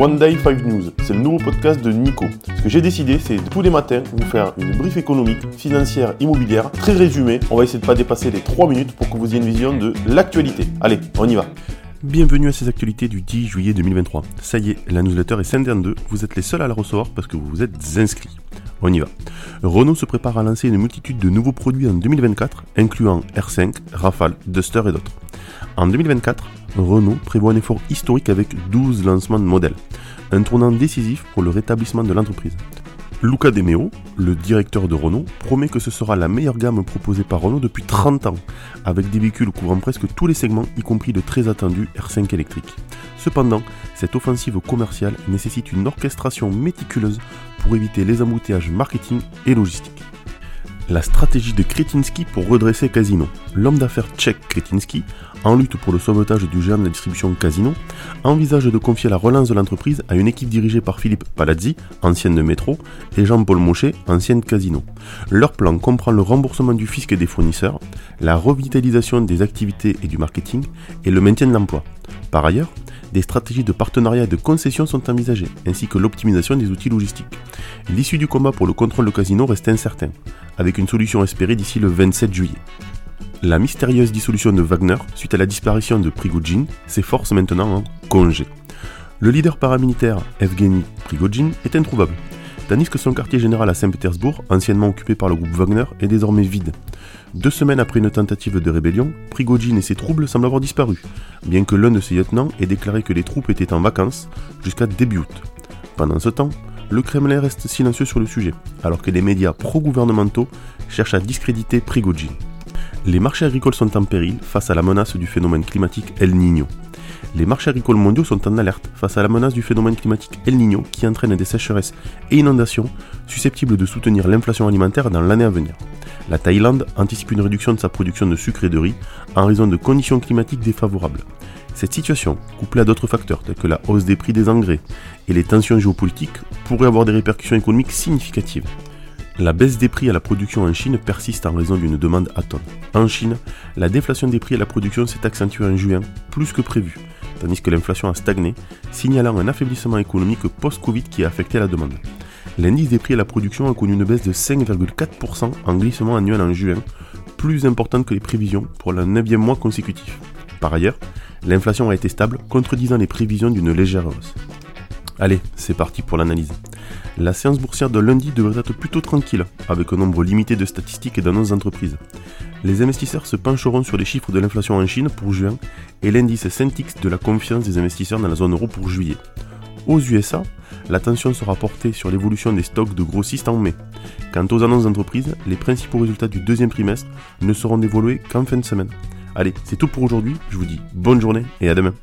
One Day 5 News, c'est le nouveau podcast de Nico. Ce que j'ai décidé, c'est tous les matins vous faire une brief économique, financière, immobilière, très résumée. On va essayer de pas dépasser les 3 minutes pour que vous ayez une vision de l'actualité. Allez, on y va. Bienvenue à ces actualités du 10 juillet 2023. Ça y est, la newsletter est scindée en deux. Vous êtes les seuls à la recevoir parce que vous vous êtes inscrits. On y va. Renault se prépare à lancer une multitude de nouveaux produits en 2024, incluant R5, Rafale, Duster et d'autres. En 2024, Renault prévoit un effort historique avec 12 lancements de modèles, un tournant décisif pour le rétablissement de l'entreprise. Luca De Meo, le directeur de Renault, promet que ce sera la meilleure gamme proposée par Renault depuis 30 ans, avec des véhicules couvrant presque tous les segments, y compris le très attendu R5 électrique. Cependant, cette offensive commerciale nécessite une orchestration méticuleuse pour éviter les embouteillages marketing et logistiques la stratégie de Kretinsky pour redresser Casino. L'homme d'affaires tchèque Kretinsky, en lutte pour le sauvetage du géant de la distribution Casino, envisage de confier la relance de l'entreprise à une équipe dirigée par Philippe Palazzi, ancienne de Métro, et Jean-Paul Mochet, ancienne Casino. Leur plan comprend le remboursement du fisc et des fournisseurs, la revitalisation des activités et du marketing, et le maintien de l'emploi. Par ailleurs, des stratégies de partenariat et de concession sont envisagées, ainsi que l'optimisation des outils logistiques. L'issue du combat pour le contrôle de casino reste incertaine, avec une solution espérée d'ici le 27 juillet. La mystérieuse dissolution de Wagner, suite à la disparition de Prigogine, s'efforce maintenant en congé. Le leader paramilitaire Evgeny Prigogine est introuvable, tandis que son quartier général à Saint-Pétersbourg, anciennement occupé par le groupe Wagner, est désormais vide. Deux semaines après une tentative de rébellion, Prigogine et ses troubles semblent avoir disparu, bien que l'un de ses lieutenants ait déclaré que les troupes étaient en vacances jusqu'à début août. Pendant ce temps, le Kremlin reste silencieux sur le sujet, alors que les médias pro-gouvernementaux cherchent à discréditer Prigogine. Les marchés agricoles sont en péril face à la menace du phénomène climatique El Niño. Les marchés agricoles mondiaux sont en alerte face à la menace du phénomène climatique El Niño qui entraîne des sécheresses et inondations susceptibles de soutenir l'inflation alimentaire dans l'année à venir la Thaïlande anticipe une réduction de sa production de sucre et de riz en raison de conditions climatiques défavorables. Cette situation, couplée à d'autres facteurs tels que la hausse des prix des engrais et les tensions géopolitiques, pourrait avoir des répercussions économiques significatives. La baisse des prix à la production en Chine persiste en raison d'une demande à tonnes. En Chine, la déflation des prix à la production s'est accentuée en juin plus que prévu, tandis que l'inflation a stagné, signalant un affaiblissement économique post-Covid qui a affecté la demande. L'indice des prix à la production a connu une baisse de 5,4% en glissement annuel en juin, plus importante que les prévisions pour le 9e mois consécutif. Par ailleurs, l'inflation a été stable, contredisant les prévisions d'une légère hausse. Allez, c'est parti pour l'analyse. La séance boursière de lundi devrait être plutôt tranquille, avec un nombre limité de statistiques et d'annonces d'entreprises. Les investisseurs se pencheront sur les chiffres de l'inflation en Chine pour juin et l'indice Centix de la confiance des investisseurs dans la zone euro pour juillet. Aux USA, l'attention sera portée sur l'évolution des stocks de grossistes en mai. Quant aux annonces d'entreprise, les principaux résultats du deuxième trimestre ne seront dévoilés qu'en fin de semaine. Allez, c'est tout pour aujourd'hui, je vous dis bonne journée et à demain.